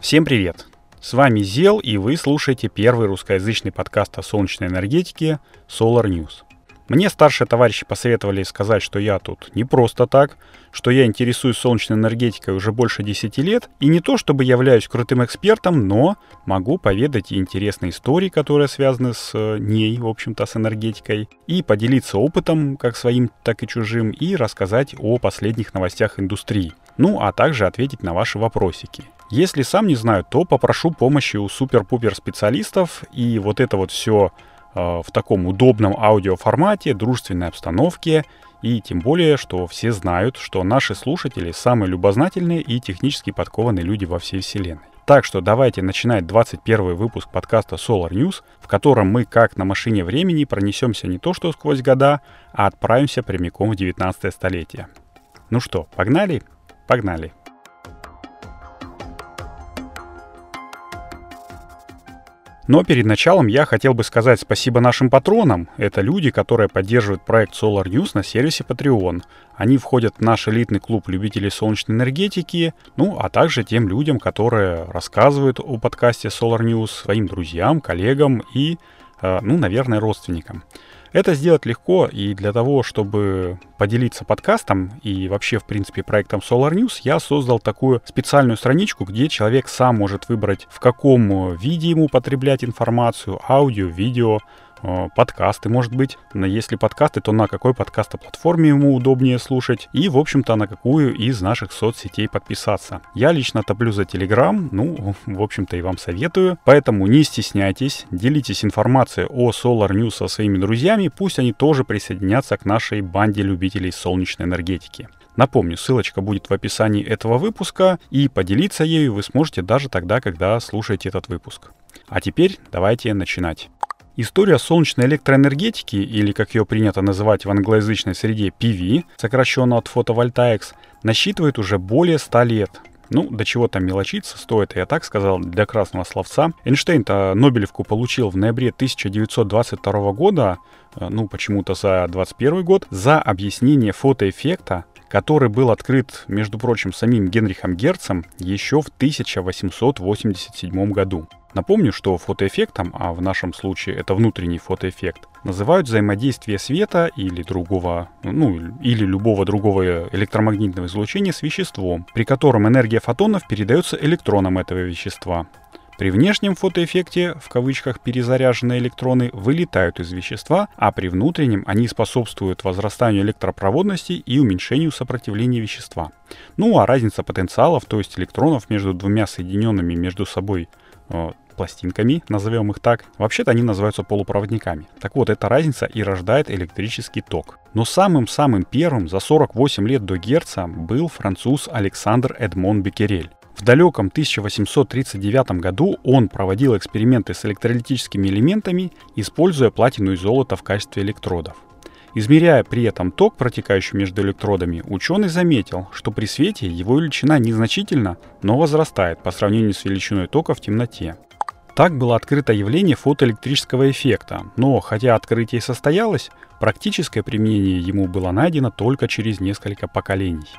Всем привет! С вами Зел, и вы слушаете первый русскоязычный подкаст о солнечной энергетике Solar News. Мне старшие товарищи посоветовали сказать, что я тут не просто так, что я интересуюсь солнечной энергетикой уже больше 10 лет, и не то чтобы являюсь крутым экспертом, но могу поведать интересные истории, которые связаны с э, ней, в общем-то, с энергетикой, и поделиться опытом, как своим, так и чужим, и рассказать о последних новостях индустрии. Ну, а также ответить на ваши вопросики. Если сам не знаю, то попрошу помощи у супер-пупер специалистов, и вот это вот все Э, в таком удобном аудиоформате, дружественной обстановке, и тем более, что все знают, что наши слушатели самые любознательные и технически подкованные люди во всей вселенной. Так что давайте начинать 21 выпуск подкаста Solar News, в котором мы, как на машине времени, пронесемся не то что сквозь года, а отправимся прямиком в 19 столетие. Ну что, погнали? Погнали! Но перед началом я хотел бы сказать спасибо нашим патронам. Это люди, которые поддерживают проект Solar News на сервисе Patreon. Они входят в наш элитный клуб любителей солнечной энергетики, ну а также тем людям, которые рассказывают о подкасте Solar News своим друзьям, коллегам и, ну, наверное, родственникам. Это сделать легко, и для того, чтобы поделиться подкастом и вообще, в принципе, проектом Solar News, я создал такую специальную страничку, где человек сам может выбрать, в каком виде ему потреблять информацию, аудио, видео, Э, подкасты, может быть. Если подкасты, то на какой подкастоплатформе ему удобнее слушать. И, в общем-то, на какую из наших соцсетей подписаться. Я лично топлю за Telegram, ну, в общем-то, и вам советую. Поэтому не стесняйтесь, делитесь информацией о Solar News со своими друзьями, пусть они тоже присоединятся к нашей банде любителей солнечной энергетики. Напомню, ссылочка будет в описании этого выпуска, и поделиться ею вы сможете даже тогда, когда слушаете этот выпуск. А теперь давайте начинать. История солнечной электроэнергетики, или как ее принято называть в англоязычной среде PV, сокращенно от фотовольтаикс, насчитывает уже более 100 лет. Ну, до чего там мелочиться стоит, я так сказал, для красного словца. Эйнштейн-то Нобелевку получил в ноябре 1922 года, э, ну, почему-то за 21 год, за объяснение фотоэффекта, который был открыт, между прочим, самим Генрихом Герцем еще в 1887 году. Напомню, что фотоэффектом, а в нашем случае это внутренний фотоэффект, называют взаимодействие света или другого, ну, или любого другого электромагнитного излучения с веществом, при котором энергия фотонов передается электронам этого вещества. При внешнем фотоэффекте, в кавычках, перезаряженные электроны вылетают из вещества, а при внутреннем они способствуют возрастанию электропроводности и уменьшению сопротивления вещества. Ну а разница потенциалов, то есть электронов между двумя соединенными между собой Э, пластинками, назовем их так. Вообще-то они называются полупроводниками. Так вот, эта разница и рождает электрический ток. Но самым-самым первым за 48 лет до Герца был француз Александр Эдмон Беккерель. В далеком 1839 году он проводил эксперименты с электролитическими элементами, используя платину и золото в качестве электродов. Измеряя при этом ток, протекающий между электродами, ученый заметил, что при свете его величина незначительно, но возрастает по сравнению с величиной тока в темноте. Так было открыто явление фотоэлектрического эффекта, но хотя открытие состоялось, практическое применение ему было найдено только через несколько поколений.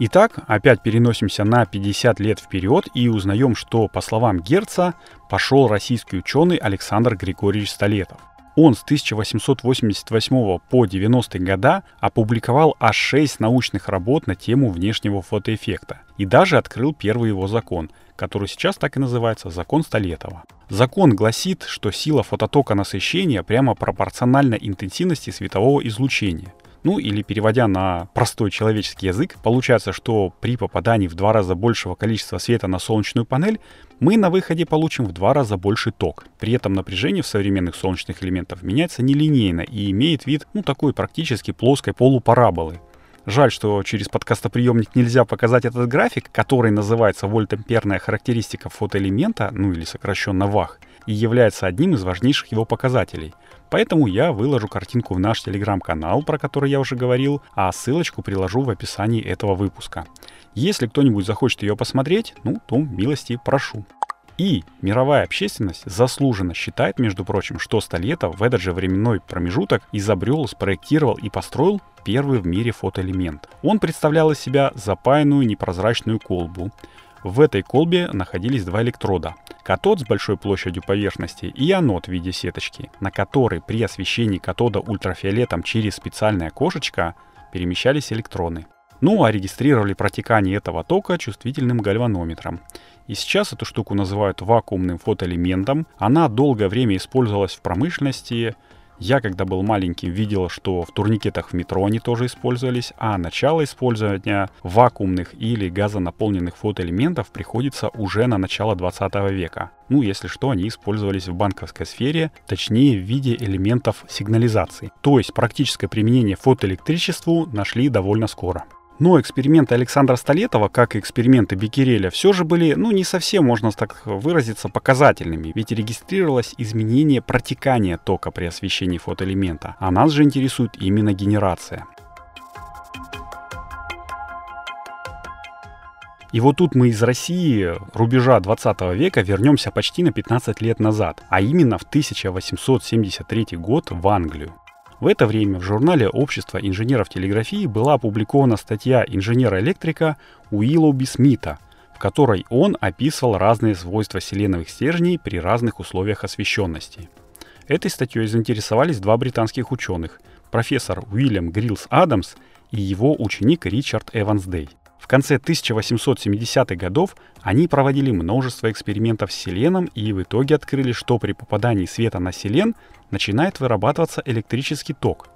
Итак, опять переносимся на 50 лет вперед и узнаем, что, по словам Герца, пошел российский ученый Александр Григорьевич Столетов. Он с 1888 по 90-е года опубликовал аж 6 научных работ на тему внешнего фотоэффекта и даже открыл первый его закон, который сейчас так и называется «Закон Столетова». Закон гласит, что сила фототока насыщения прямо пропорциональна интенсивности светового излучения. Ну или переводя на простой человеческий язык, получается, что при попадании в два раза большего количества света на солнечную панель мы на выходе получим в два раза больше ток. При этом напряжение в современных солнечных элементах меняется нелинейно и имеет вид, ну, такой практически плоской полупараболы. Жаль, что через подкастоприемник нельзя показать этот график, который называется вольтамперная характеристика фотоэлемента, ну или сокращенно ВАХ, и является одним из важнейших его показателей. Поэтому я выложу картинку в наш телеграм-канал, про который я уже говорил, а ссылочку приложу в описании этого выпуска. Если кто-нибудь захочет ее посмотреть, ну, то милости прошу. И мировая общественность заслуженно считает, между прочим, что Столетов в этот же временной промежуток изобрел, спроектировал и построил первый в мире фотоэлемент. Он представлял из себя запаянную непрозрачную колбу, В этой колбе находились два электрода. Катод с большой площадью поверхности и анод в виде сеточки, на которой при освещении катода ультрафиолетом через специальное окошечко перемещались электроны. Ну а регистрировали протекание этого тока чувствительным гальванометром. И сейчас эту штуку называют вакуумным фотоэлементом. Она долгое время использовалась в промышленности, я, когда был маленьким, видел, что в турникетах в метро они тоже использовались, а начало использования вакуумных или газонаполненных фотоэлементов приходится уже на начало 20 века. Ну, если что, они использовались в банковской сфере, точнее в виде элементов сигнализации. То есть практическое применение фотоэлектричеству нашли довольно скоро. Но эксперименты Александра Столетова, как и эксперименты Беккереля, все же были, ну, не совсем, можно так выразиться, показательными, ведь регистрировалось изменение протекания тока при освещении фотоэлемента, а нас же интересует именно генерация. И вот тут мы из России рубежа 20 века вернемся почти на 15 лет назад, а именно в 1873 год в Англию. В это время в журнале Общества инженеров телеграфии была опубликована статья инженера-электрика Уиллоуби Смита, в которой он описывал разные свойства селеновых стержней при разных условиях освещенности. Этой статьей заинтересовались два британских ученых – профессор Уильям Грилс Адамс и его ученик Ричард Эванс Дэй. В конце 1870-х годов они проводили множество экспериментов с селеном и в итоге открыли, что при попадании света на селен начинает вырабатываться электрический ток.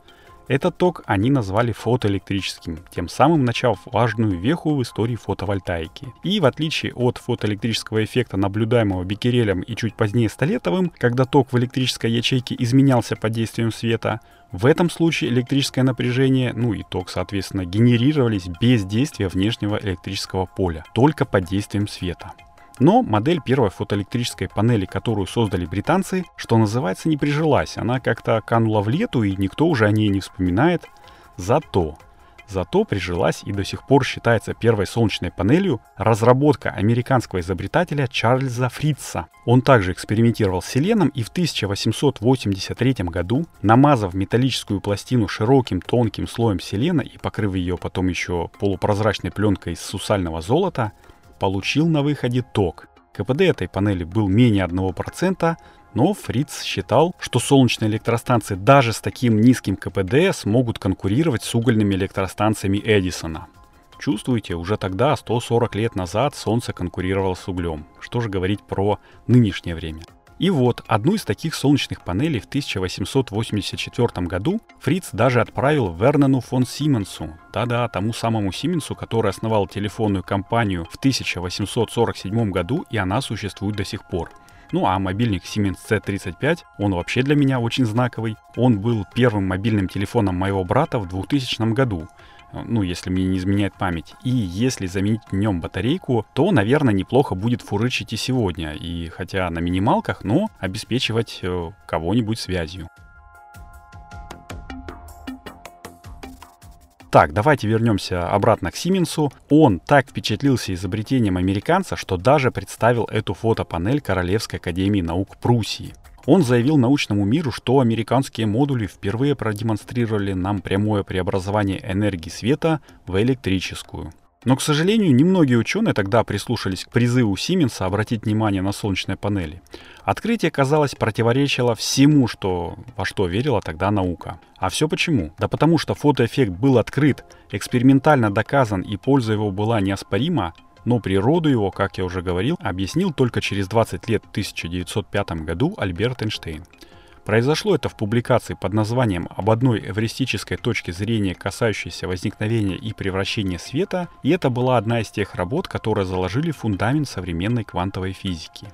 Этот ток они назвали фотоэлектрическим, тем самым начав важную веху в истории фотовольтаики. И в отличие от фотоэлектрического эффекта, наблюдаемого Беккерелем и чуть позднее Столетовым, когда ток в электрической ячейке изменялся под действием света, в этом случае электрическое напряжение, ну и ток, соответственно, генерировались без действия внешнего электрического поля, только под действием света. Но модель первой фотоэлектрической панели, которую создали британцы, что называется, не прижилась. Она как-то канула в лету, и никто уже о ней не вспоминает. Зато Зато прижилась и до сих пор считается первой солнечной панелью разработка американского изобретателя Чарльза Фритца. Он также экспериментировал с селеном и в 1883 году, намазав металлическую пластину широким тонким слоем селена и покрыв ее потом еще полупрозрачной пленкой из сусального золота, получил на выходе ток. КПД этой панели был менее 1%, но Фриц считал, что солнечные электростанции даже с таким низким КПД смогут конкурировать с угольными электростанциями Эдисона. Чувствуете, уже тогда, 140 лет назад, Солнце конкурировало с углем. Что же говорить про нынешнее время? И вот, одну из таких солнечных панелей в 1884 году Фриц даже отправил Вернену фон Сименсу, да-да, тому самому Сименсу, который основал телефонную компанию в 1847 году, и она существует до сих пор. Ну а мобильник Siemens C35, он вообще для меня очень знаковый. Он был первым мобильным телефоном моего брата в 2000 году ну, если мне не изменяет память. И если заменить в нем батарейку, то, наверное, неплохо будет фурычить и сегодня. И хотя на минималках, но обеспечивать э, кого-нибудь связью. Так, давайте вернемся обратно к Сименсу. Он так впечатлился изобретением американца, что даже представил эту фотопанель Королевской академии наук Пруссии. Он заявил научному миру, что американские модули впервые продемонстрировали нам прямое преобразование энергии света в электрическую. Но, к сожалению, немногие ученые тогда прислушались к призыву Сименса обратить внимание на солнечные панели. Открытие, казалось, противоречило всему, что, во что верила тогда наука. А все почему? Да потому что фотоэффект был открыт, экспериментально доказан и польза его была неоспорима, но природу его, как я уже говорил, объяснил только через 20 лет в 1905 году Альберт Эйнштейн. Произошло это в публикации под названием «Об одной эвристической точке зрения, касающейся возникновения и превращения света», и это была одна из тех работ, которые заложили фундамент современной квантовой физики.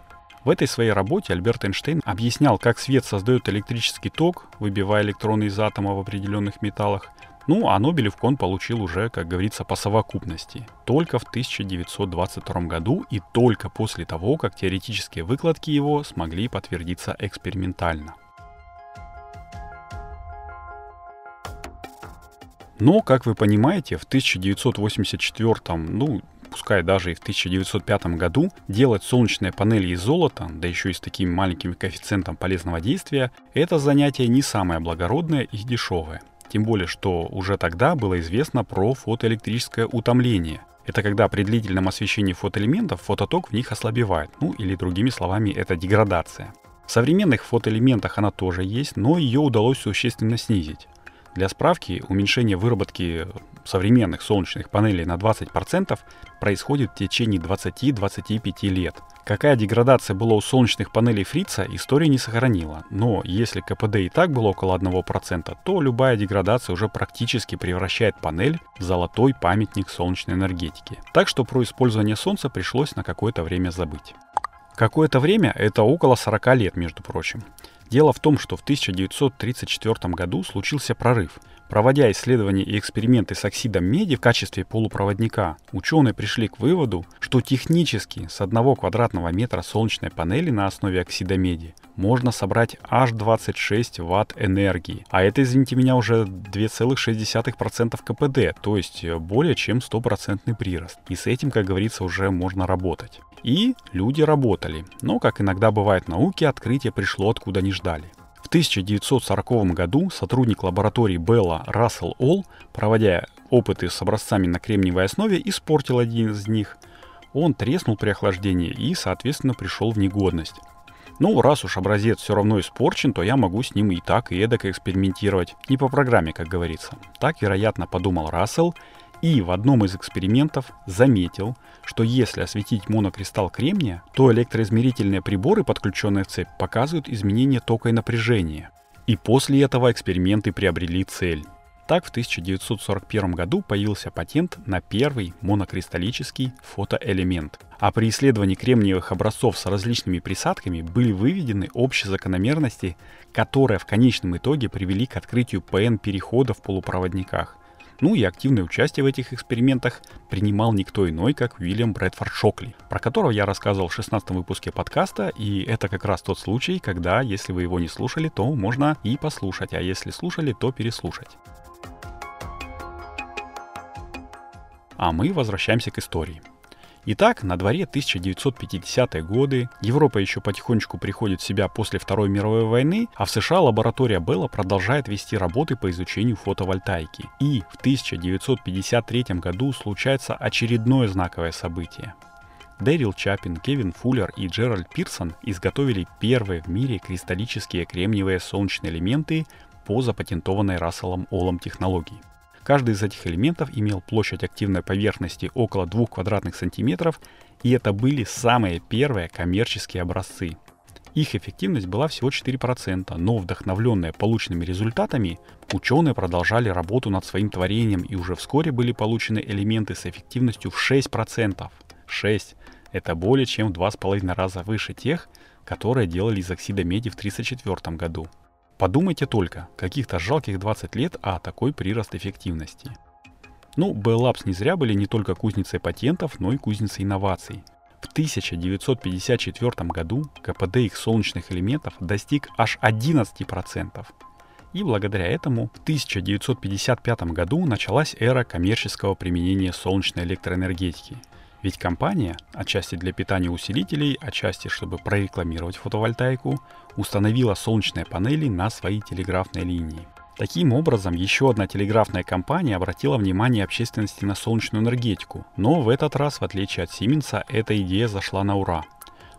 В этой своей работе Альберт Эйнштейн объяснял, как свет создает электрический ток, выбивая электроны из атома в определенных металлах, ну, а Нобелевку он получил уже, как говорится, по совокупности. Только в 1922 году и только после того, как теоретические выкладки его смогли подтвердиться экспериментально. Но, как вы понимаете, в 1984, ну, пускай даже и в 1905 году, делать солнечные панели из золота, да еще и с таким маленьким коэффициентом полезного действия, это занятие не самое благородное и дешевое. Тем более, что уже тогда было известно про фотоэлектрическое утомление. Это когда при длительном освещении фотоэлементов фототок в них ослабевает. Ну или другими словами, это деградация. В современных фотоэлементах она тоже есть, но ее удалось существенно снизить. Для справки, уменьшение выработки современных солнечных панелей на 20% происходит в течение 20-25 лет. Какая деградация была у солнечных панелей Фрица, история не сохранила. Но если КПД и так было около 1%, то любая деградация уже практически превращает панель в золотой памятник солнечной энергетики. Так что про использование солнца пришлось на какое-то время забыть. Какое-то время, это около 40 лет, между прочим. Дело в том, что в 1934 году случился прорыв. Проводя исследования и эксперименты с оксидом меди в качестве полупроводника, ученые пришли к выводу, что технически с одного квадратного метра солнечной панели на основе оксида меди можно собрать аж 26 ватт энергии. А это, извините меня, уже 2,6% КПД, то есть более чем стопроцентный прирост. И с этим, как говорится, уже можно работать. И люди работали. Но, как иногда бывает в науке, открытие пришло откуда не ждали. В 1940 году сотрудник лаборатории Белла Рассел Олл, проводя опыты с образцами на кремниевой основе, испортил один из них. Он треснул при охлаждении и, соответственно, пришел в негодность. Ну, раз уж образец все равно испорчен, то я могу с ним и так, и эдак экспериментировать. Не по программе, как говорится. Так, вероятно, подумал Рассел и в одном из экспериментов заметил, что если осветить монокристалл кремния, то электроизмерительные приборы, подключенные в цепь, показывают изменение тока и напряжения. И после этого эксперименты приобрели цель. Так в 1941 году появился патент на первый монокристаллический фотоэлемент. А при исследовании кремниевых образцов с различными присадками были выведены общие закономерности, которые в конечном итоге привели к открытию ПН-перехода в полупроводниках. Ну и активное участие в этих экспериментах принимал никто иной, как Уильям Брэдфорд Шокли, про которого я рассказывал в 16 выпуске подкаста, и это как раз тот случай, когда, если вы его не слушали, то можно и послушать, а если слушали, то переслушать. А мы возвращаемся к истории. Итак, на дворе 1950-е годы, Европа еще потихонечку приходит в себя после Второй мировой войны, а в США лаборатория Белла продолжает вести работы по изучению фотовольтайки. И в 1953 году случается очередное знаковое событие. Дэрил Чапин, Кевин Фуллер и Джеральд Пирсон изготовили первые в мире кристаллические кремниевые солнечные элементы по запатентованной Расселом Олом технологии. Каждый из этих элементов имел площадь активной поверхности около 2 квадратных сантиметров, и это были самые первые коммерческие образцы. Их эффективность была всего 4%, но вдохновленные полученными результатами, ученые продолжали работу над своим творением и уже вскоре были получены элементы с эффективностью в 6%. 6 – это более чем в 2,5 раза выше тех, которые делали из оксида меди в 1934 году. Подумайте только, каких-то жалких 20 лет, а такой прирост эффективности. Ну, Bell Labs не зря были не только кузницей патентов, но и кузницей инноваций. В 1954 году КПД их солнечных элементов достиг аж 11%. И благодаря этому в 1955 году началась эра коммерческого применения солнечной электроэнергетики – ведь компания, отчасти для питания усилителей, отчасти чтобы прорекламировать фотовольтайку, установила солнечные панели на свои телеграфные линии. Таким образом, еще одна телеграфная компания обратила внимание общественности на солнечную энергетику, но в этот раз, в отличие от Сименса, эта идея зашла на ура.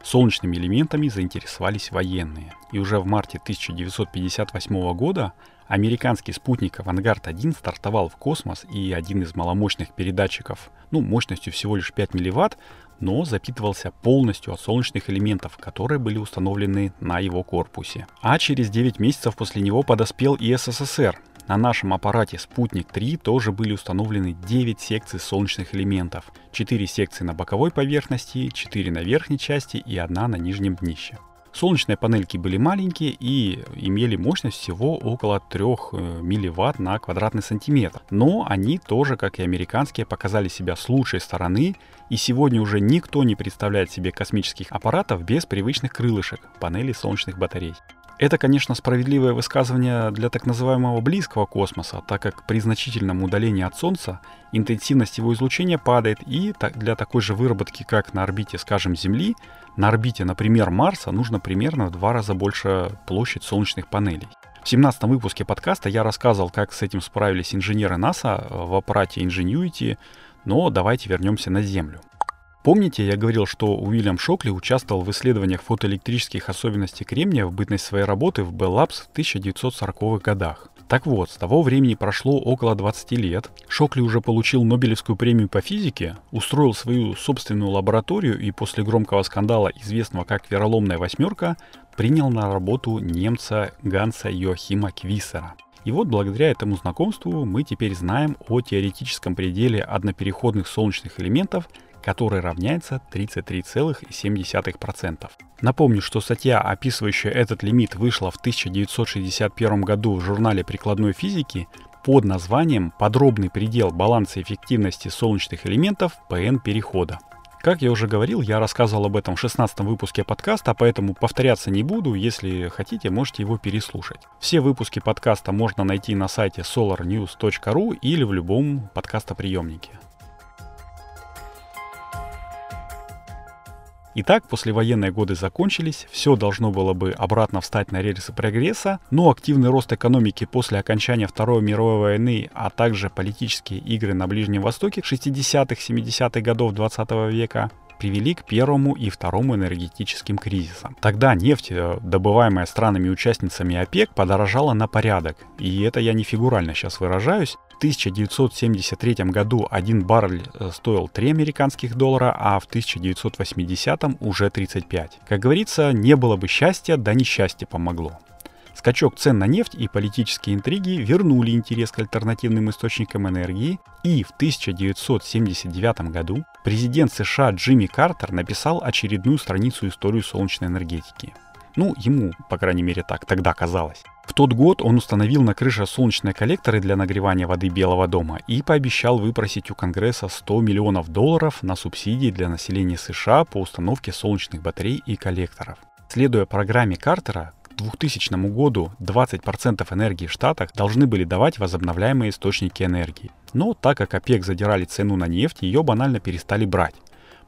Солнечными элементами заинтересовались военные, и уже в марте 1958 года Американский спутник «Авангард-1» стартовал в космос, и один из маломощных передатчиков, ну, мощностью всего лишь 5 милливатт, но запитывался полностью от солнечных элементов, которые были установлены на его корпусе. А через 9 месяцев после него подоспел и СССР. На нашем аппарате «Спутник-3» тоже были установлены 9 секций солнечных элементов. 4 секции на боковой поверхности, 4 на верхней части и одна на нижнем днище. Солнечные панельки были маленькие и имели мощность всего около 3 э, милливатт на квадратный сантиметр. Но они тоже, как и американские, показали себя с лучшей стороны, и сегодня уже никто не представляет себе космических аппаратов без привычных крылышек, панелей солнечных батарей. Это, конечно, справедливое высказывание для так называемого близкого космоса, так как при значительном удалении от Солнца интенсивность его излучения падает, и для такой же выработки, как на орбите, скажем, Земли, на орбите, например, Марса, нужно примерно в два раза больше площадь солнечных панелей. В 17 выпуске подкаста я рассказывал, как с этим справились инженеры НАСА в аппарате Ingenuity, Но давайте вернемся на Землю. Помните, я говорил, что Уильям Шокли участвовал в исследованиях фотоэлектрических особенностей кремния в бытность своей работы в Bell Labs в 1940-х годах. Так вот, с того времени прошло около 20 лет. Шокли уже получил Нобелевскую премию по физике, устроил свою собственную лабораторию и после громкого скандала, известного как «Вероломная восьмерка», принял на работу немца Ганса Йохима Квиссера. И вот благодаря этому знакомству мы теперь знаем о теоретическом пределе однопереходных солнечных элементов, который равняется 33,7%. Напомню, что статья, описывающая этот лимит, вышла в 1961 году в журнале прикладной физики под названием «Подробный предел баланса эффективности солнечных элементов ПН-перехода». Как я уже говорил, я рассказывал об этом в 16 выпуске подкаста, поэтому повторяться не буду. Если хотите, можете его переслушать. Все выпуски подкаста можно найти на сайте solarnews.ru или в любом подкастоприемнике. Итак, послевоенные годы закончились, все должно было бы обратно встать на рельсы прогресса, но активный рост экономики после окончания Второй мировой войны, а также политические игры на Ближнем Востоке 60-х, 70-х годов 20 века привели к первому и второму энергетическим кризисам. Тогда нефть, э, добываемая странами-участницами ОПЕК, подорожала на порядок. И это я не фигурально сейчас выражаюсь. В 1973 году один баррель э, стоил 3 американских доллара, а в 1980 уже 35. Как говорится, не было бы счастья, да несчастье помогло. Скачок цен на нефть и политические интриги вернули интерес к альтернативным источникам энергии, и в 1979 году президент США Джимми Картер написал очередную страницу истории солнечной энергетики. Ну, ему, по крайней мере, так тогда казалось. В тот год он установил на крыше солнечные коллекторы для нагревания воды Белого дома и пообещал выпросить у Конгресса 100 миллионов долларов на субсидии для населения США по установке солнечных батарей и коллекторов. Следуя программе Картера, к 2000 году 20% энергии в Штатах должны были давать возобновляемые источники энергии. Но так как ОПЕК задирали цену на нефть, ее банально перестали брать.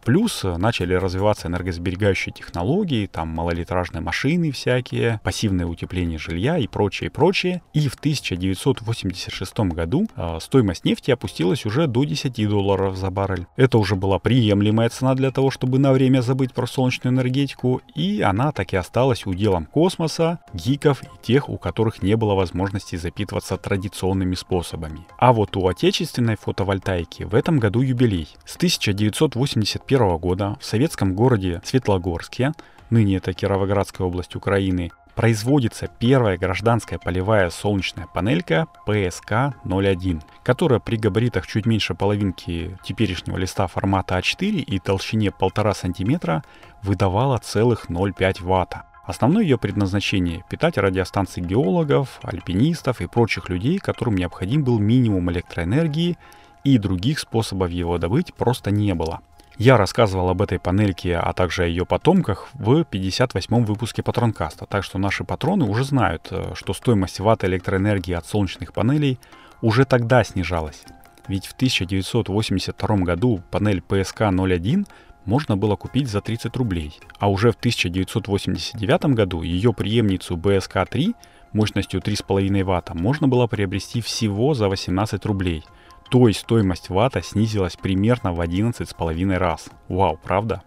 Плюс э, начали развиваться энергосберегающие технологии, там малолитражные машины всякие, пассивное утепление жилья и прочее, прочее. И в 1986 году э, стоимость нефти опустилась уже до 10 долларов за баррель. Это уже была приемлемая цена для того, чтобы на время забыть про солнечную энергетику, и она так и осталась уделом космоса, гиков и тех, у которых не было возможности запитываться традиционными способами. А вот у отечественной фотовольтайки в этом году юбилей. С 1981 1991 года в советском городе Светлогорске, ныне это Кировоградская область Украины, производится первая гражданская полевая солнечная панелька PSK-01, которая при габаритах чуть меньше половинки теперешнего листа формата А4 и толщине 1,5 см выдавала целых 0,5 Вт. Основное ее предназначение – питать радиостанции геологов, альпинистов и прочих людей, которым необходим был минимум электроэнергии, и других способов его добыть просто не было – я рассказывал об этой панельке, а также о ее потомках в 58-м выпуске Патронкаста, так что наши патроны уже знают, э, что стоимость ватт электроэнергии от солнечных панелей уже тогда снижалась. Ведь в 1982 году панель PSK-01 можно было купить за 30 рублей, а уже в 1989 году ее преемницу BSK-3 мощностью 3,5 Вт можно было приобрести всего за 18 рублей – то есть стоимость вата снизилась примерно в 11,5 раз. Вау, правда?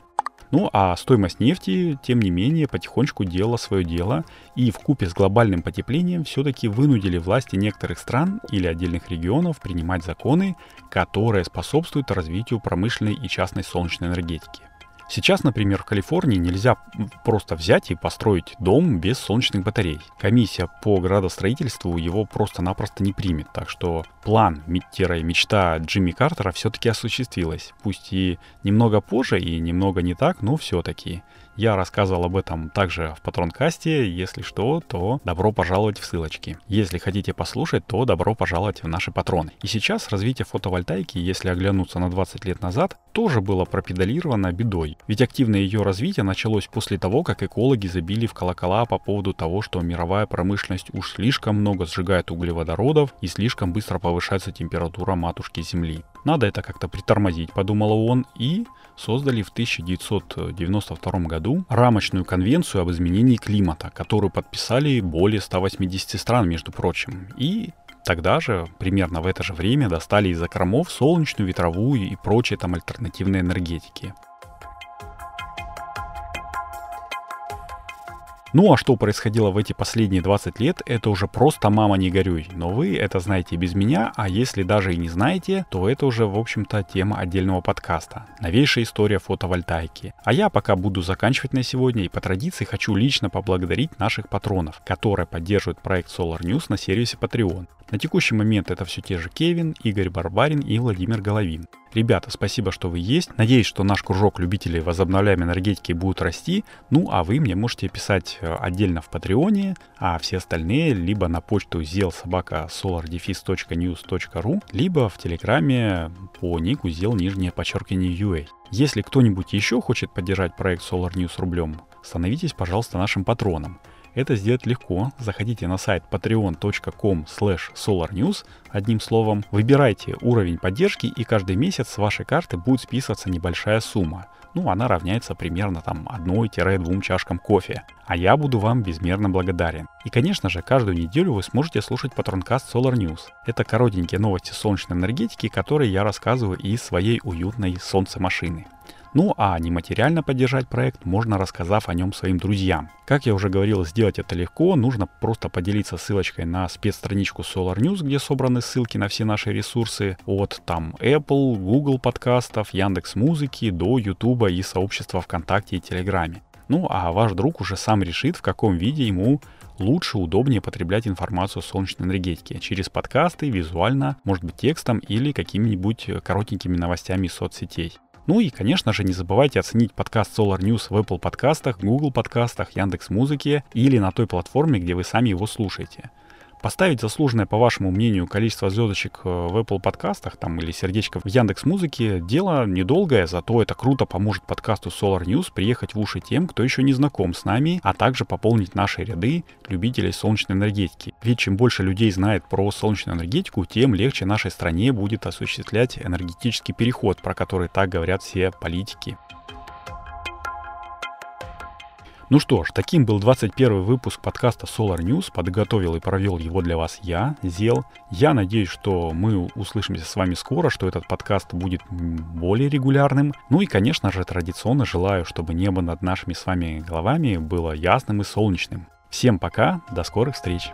Ну а стоимость нефти, тем не менее, потихонечку делала свое дело, и в купе с глобальным потеплением все-таки вынудили власти некоторых стран или отдельных регионов принимать законы, которые способствуют развитию промышленной и частной солнечной энергетики. Сейчас, например, в Калифорнии нельзя просто взять и построить дом без солнечных батарей. Комиссия по градостроительству его просто-напросто не примет. Так что план, мечта Джимми Картера все-таки осуществилась. Пусть и немного позже, и немного не так, но все-таки. Я рассказывал об этом также в Патронкасте. Если что, то добро пожаловать в ссылочки. Если хотите послушать, то добро пожаловать в наши патроны. И сейчас развитие фотовольтайки, если оглянуться на 20 лет назад, тоже было пропедалировано бедой. Ведь активное ее развитие началось после того, как экологи забили в колокола по поводу того, что мировая промышленность уж слишком много сжигает углеводородов и слишком быстро повышается температура матушки Земли. Надо это как-то притормозить, подумал он, и создали в 1992 году рамочную конвенцию об изменении климата, которую подписали более 180 стран, между прочим. И Тогда же, примерно в это же время, достали из закромов солнечную, ветровую и прочие там альтернативные энергетики. Ну а что происходило в эти последние 20 лет, это уже просто мама не горюй. Но вы это знаете без меня, а если даже и не знаете, то это уже, в общем-то, тема отдельного подкаста. Новейшая история фотовольтайки. А я пока буду заканчивать на сегодня и по традиции хочу лично поблагодарить наших патронов, которые поддерживают проект Solar News на сервисе Patreon. На текущий момент это все те же Кевин, Игорь Барбарин и Владимир Головин. Ребята, спасибо, что вы есть. Надеюсь, что наш кружок любителей возобновляемой энергетики будет расти. Ну, а вы мне можете писать э, отдельно в Патреоне, а все остальные либо на почту zelsobaka.solardefis.news.ru, либо в Телеграме по нику zел нижнее подчеркивание UA. Если кто-нибудь еще хочет поддержать проект Solar News рублем, становитесь, пожалуйста, нашим патроном. Это сделать легко. Заходите на сайт patreon.com solarnews, одним словом, выбирайте уровень поддержки и каждый месяц с вашей карты будет списываться небольшая сумма. Ну, она равняется примерно там 1-2 чашкам кофе. А я буду вам безмерно благодарен. И, конечно же, каждую неделю вы сможете слушать патронкаст Solar News. Это коротенькие новости солнечной энергетики, которые я рассказываю из своей уютной солнцемашины. Ну а нематериально поддержать проект можно, рассказав о нем своим друзьям. Как я уже говорил, сделать это легко, нужно просто поделиться ссылочкой на спецстраничку Solar News, где собраны ссылки на все наши ресурсы от там Apple, Google подкастов, Яндекс Музыки до YouTube и сообщества ВКонтакте и Телеграме. Ну а ваш друг уже сам решит, в каком виде ему лучше, удобнее потреблять информацию солнечной энергетике. Через подкасты, визуально, может быть текстом или какими-нибудь коротенькими новостями из соцсетей. Ну и, конечно же, не забывайте оценить подкаст Solar News в Apple подкастах, Google подкастах, Яндекс Музыке или на той платформе, где вы сами его слушаете. Поставить заслуженное, по вашему мнению, количество звездочек э, в Apple подкастах там, или сердечко в Яндекс Музыке дело недолгое, зато это круто поможет подкасту Solar News приехать в уши тем, кто еще не знаком с нами, а также пополнить наши ряды любителей солнечной энергетики. Ведь чем больше людей знает про солнечную энергетику, тем легче нашей стране будет осуществлять энергетический переход, про который так говорят все политики. Ну что ж, таким был 21 выпуск подкаста Solar News. Подготовил и провел его для вас я, Зел. Я надеюсь, что мы услышимся с вами скоро, что этот подкаст будет более регулярным. Ну и, конечно же, традиционно желаю, чтобы небо над нашими с вами головами было ясным и солнечным. Всем пока, до скорых встреч!